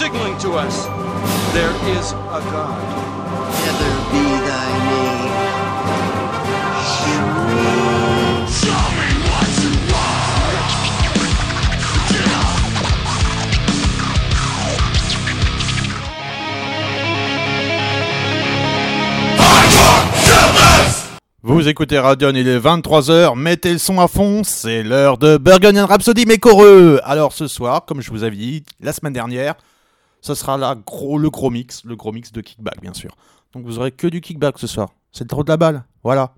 signaling to us there is a God. Never be thy name. Vous écoutez Radion, il est 23h, mettez le son à fond, c'est l'heure de Burgundian Rhapsody, mes coreux Alors ce soir, comme je vous avais dit la semaine dernière, ce sera gros, le gros mix, le gros mix de kickback bien sûr. Donc vous aurez que du kickback ce soir, c'est trop de la balle, voilà.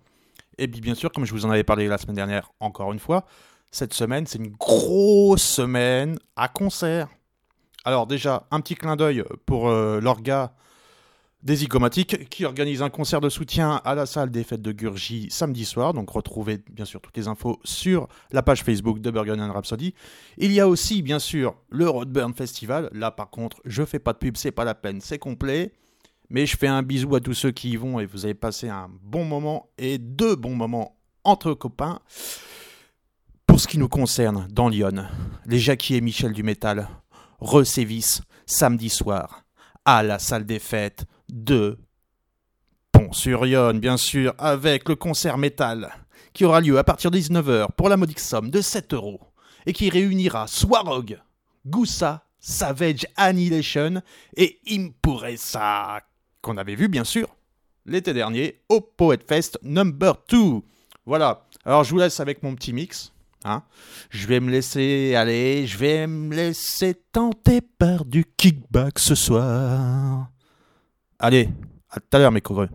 Et puis bien sûr, comme je vous en avais parlé la semaine dernière, encore une fois, cette semaine c'est une grosse semaine à concert. Alors déjà, un petit clin d'œil pour euh, l'orga des Zygomatiques qui organise un concert de soutien à la salle des fêtes de Gurgi samedi soir. Donc retrouvez bien sûr toutes les infos sur la page Facebook de Burgundian Rhapsody. Il y a aussi bien sûr le Roadburn Festival. Là par contre, je fais pas de pub, c'est pas la peine, c'est complet. Mais je fais un bisou à tous ceux qui y vont et vous avez passé un bon moment et deux bons moments entre copains. Pour ce qui nous concerne, dans Lyon, les Jackie et Michel du métal resévissent samedi soir à la salle des fêtes de Pont-sur-Yonne, bien sûr, avec le concert métal qui aura lieu à partir de 19h pour la modique somme de 7 euros et qui réunira Swarog, Goussa, Savage Annihilation et Impuresa, qu'on avait vu bien sûr l'été dernier au Poet Fest Number 2. Voilà, alors je vous laisse avec mon petit mix. Hein. Je vais me laisser aller, je vais me laisser tenter par du kickback ce soir. Allez, à tout à l'heure mes couvreux.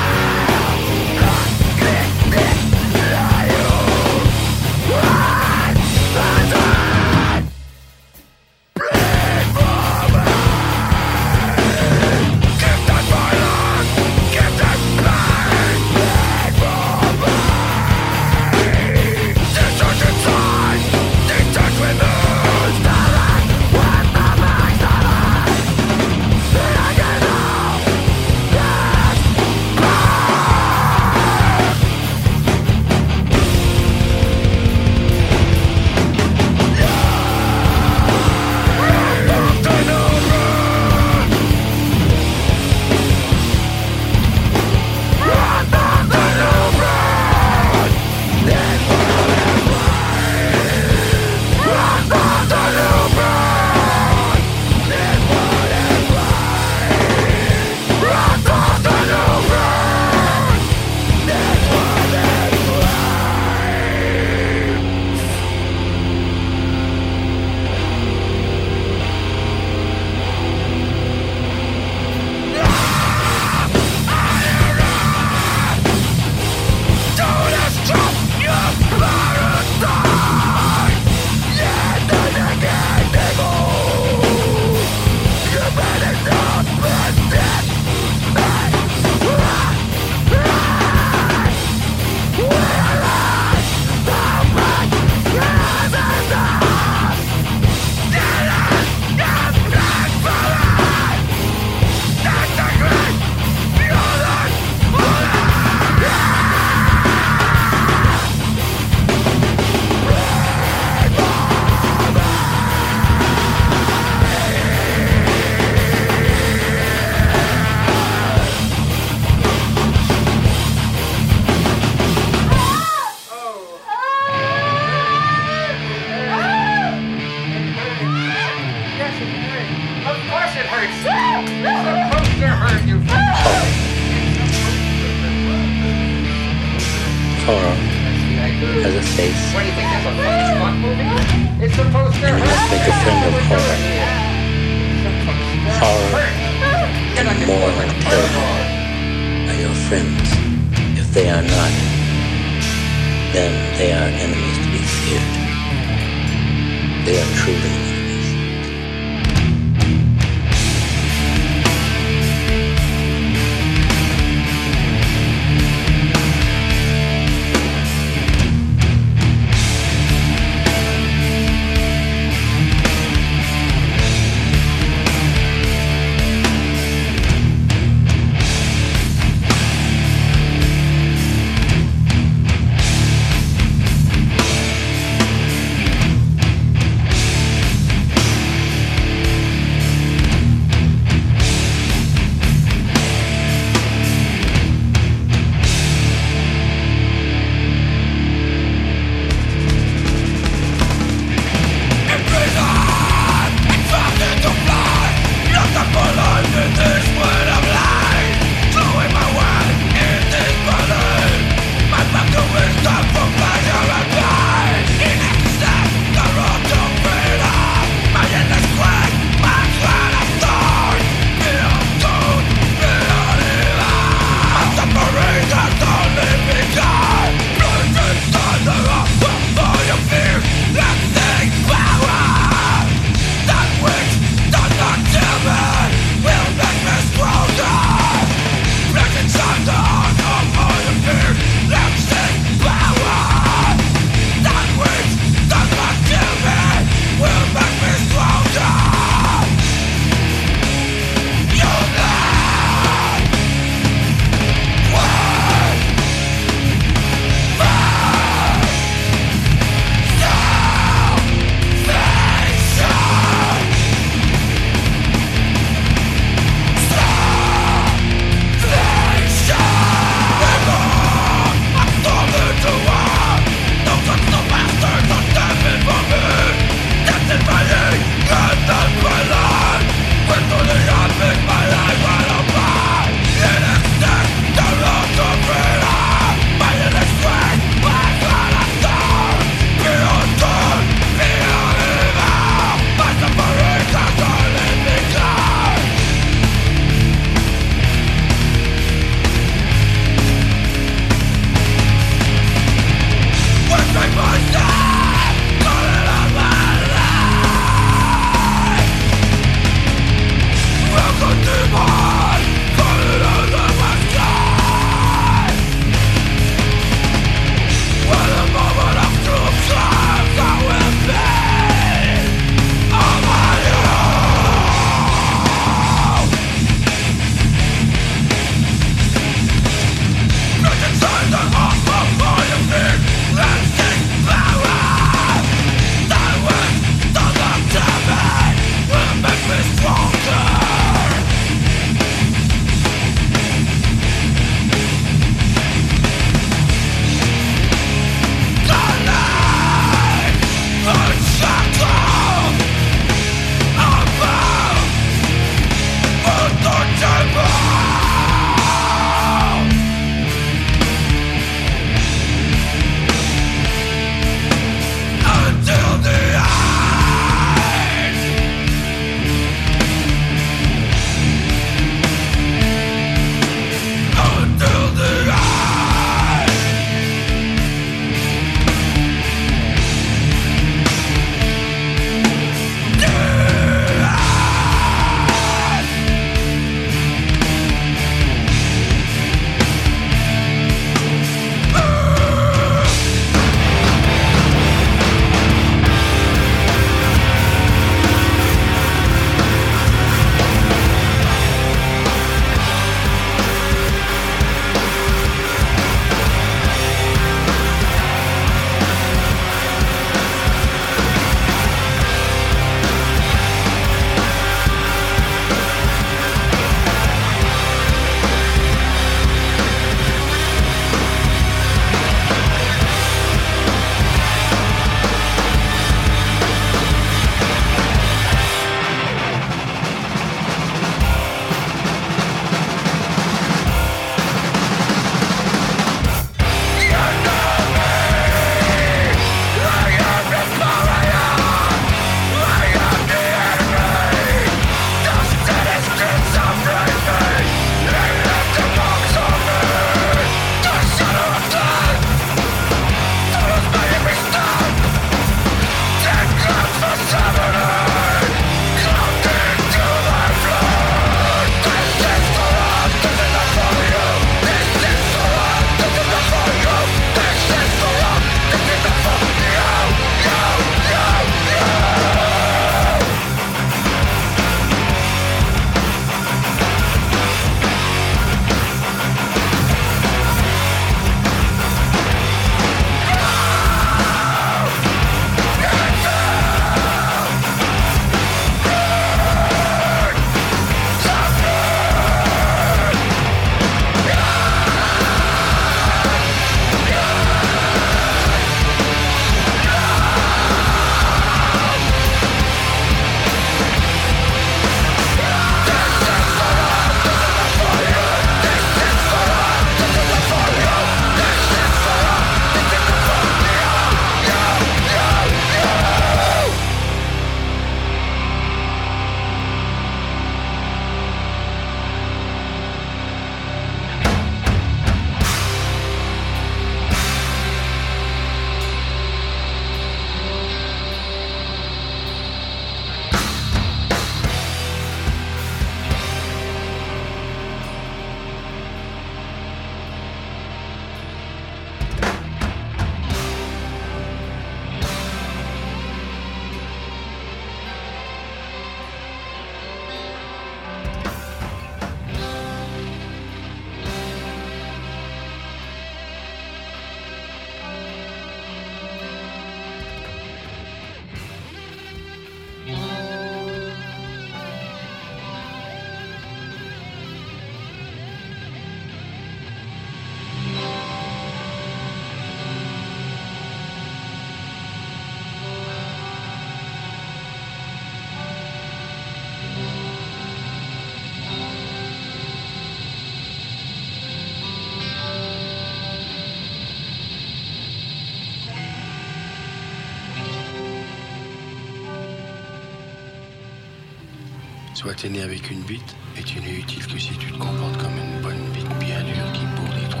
Soit t'es né avec une bite, et tu n'es utile que si tu te comportes comme une bonne bite bien dure qui bourre des trous.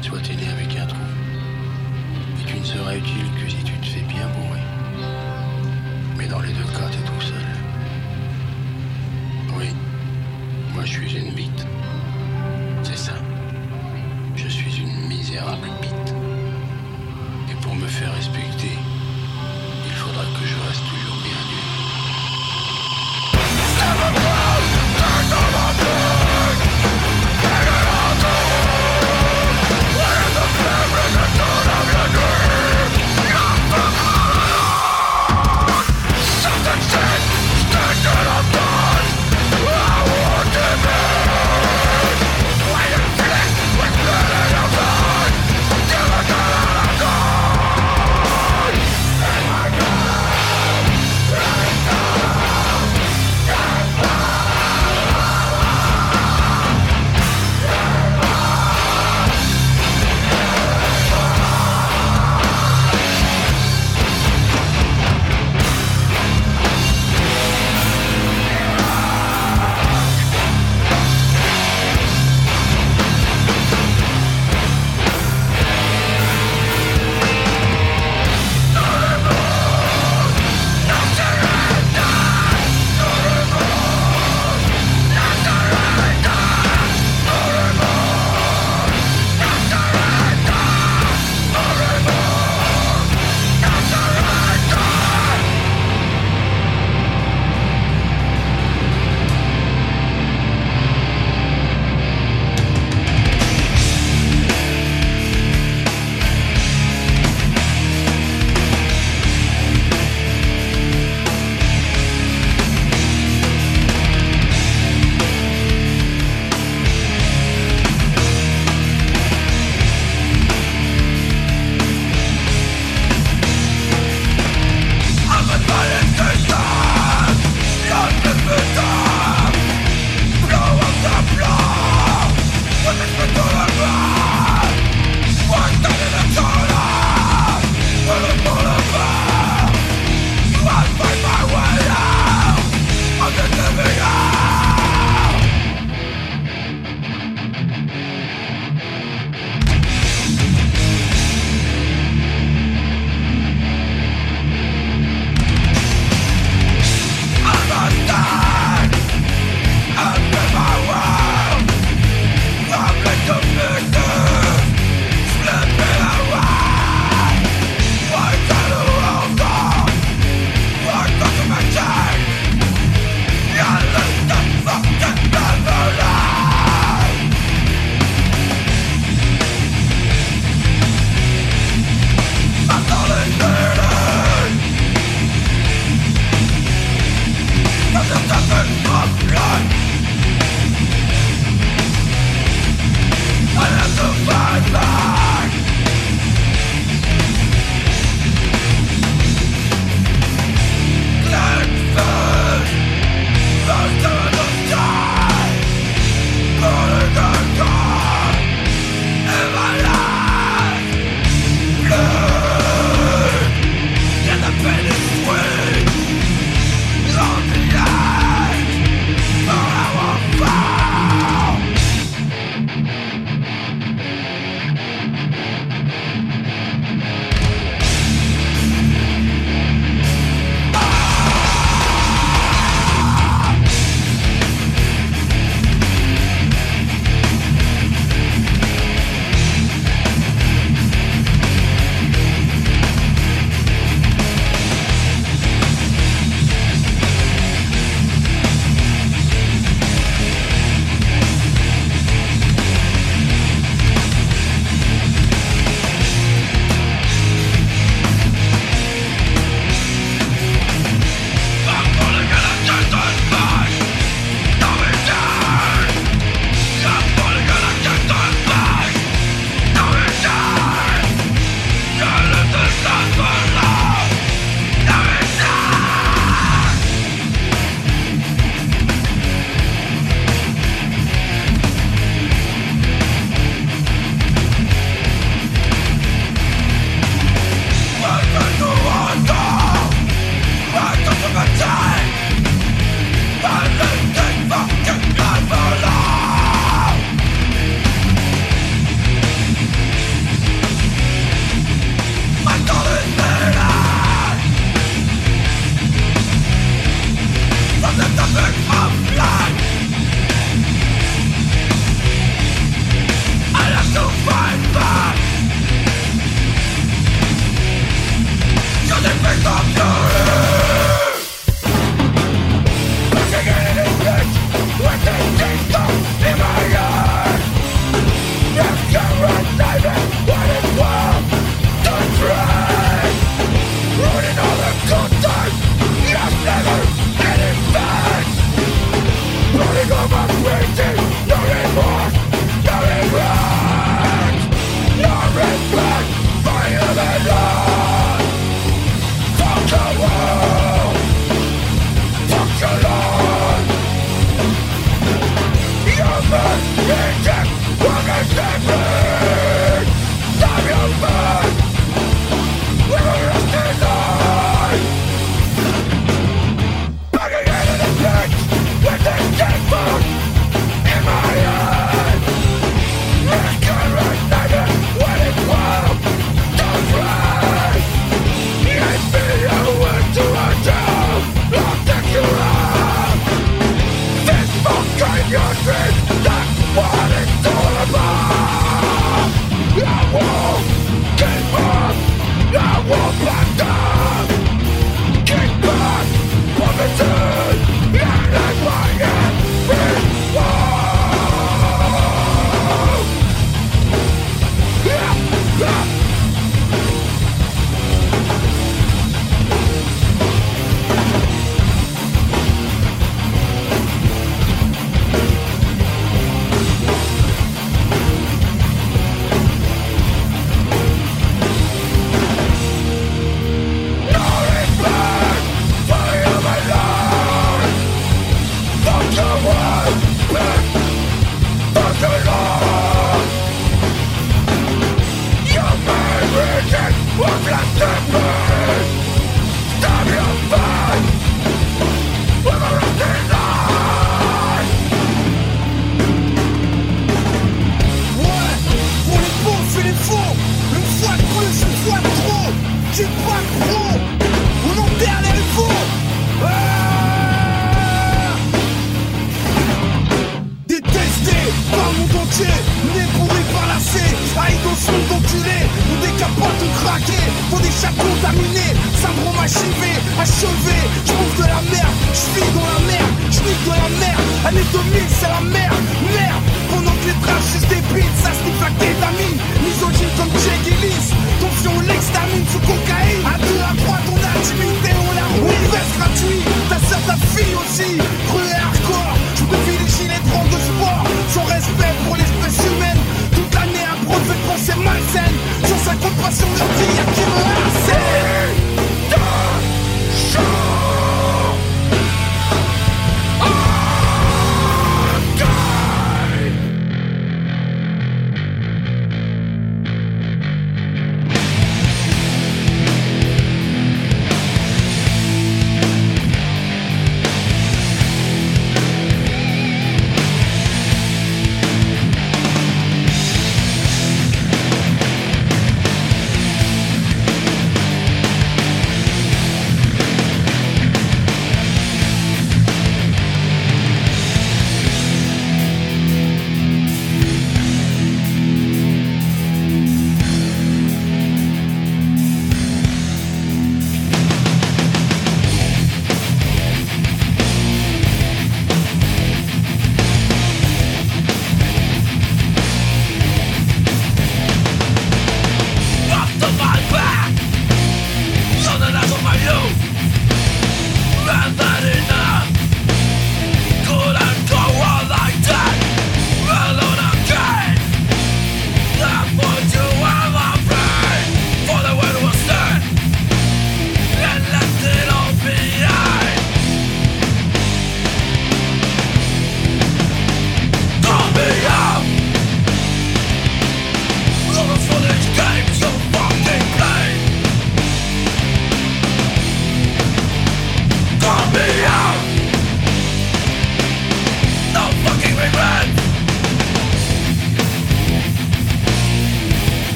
Soit t'es né avec un trou, et tu ne seras utile que si tu te fais bien bourrer. Mais dans les deux cas,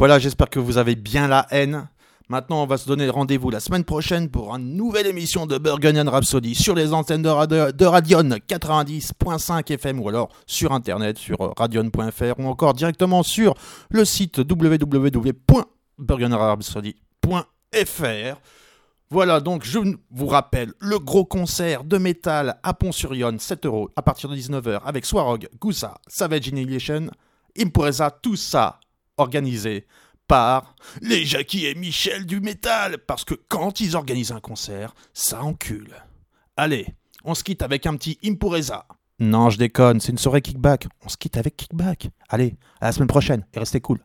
Voilà, j'espère que vous avez bien la haine. Maintenant, on va se donner rendez-vous la semaine prochaine pour une nouvelle émission de Burgundian Rhapsody sur les antennes de, radio, de Radion 90.5 FM ou alors sur internet sur radion.fr ou encore directement sur le site www.burgundianrhapsody.fr. Voilà, donc je vous rappelle le gros concert de métal à Pont-sur-Yonne, 7 euros à partir de 19h avec Swarog, Gusa, Savage Annihilation, Impreza, tout ça organisé par les Jackie et Michel du métal, parce que quand ils organisent un concert, ça encule. Allez, on se quitte avec un petit Impureza. Non, je déconne, c'est une soirée kickback. On se quitte avec kickback. Allez, à la semaine prochaine et restez cool.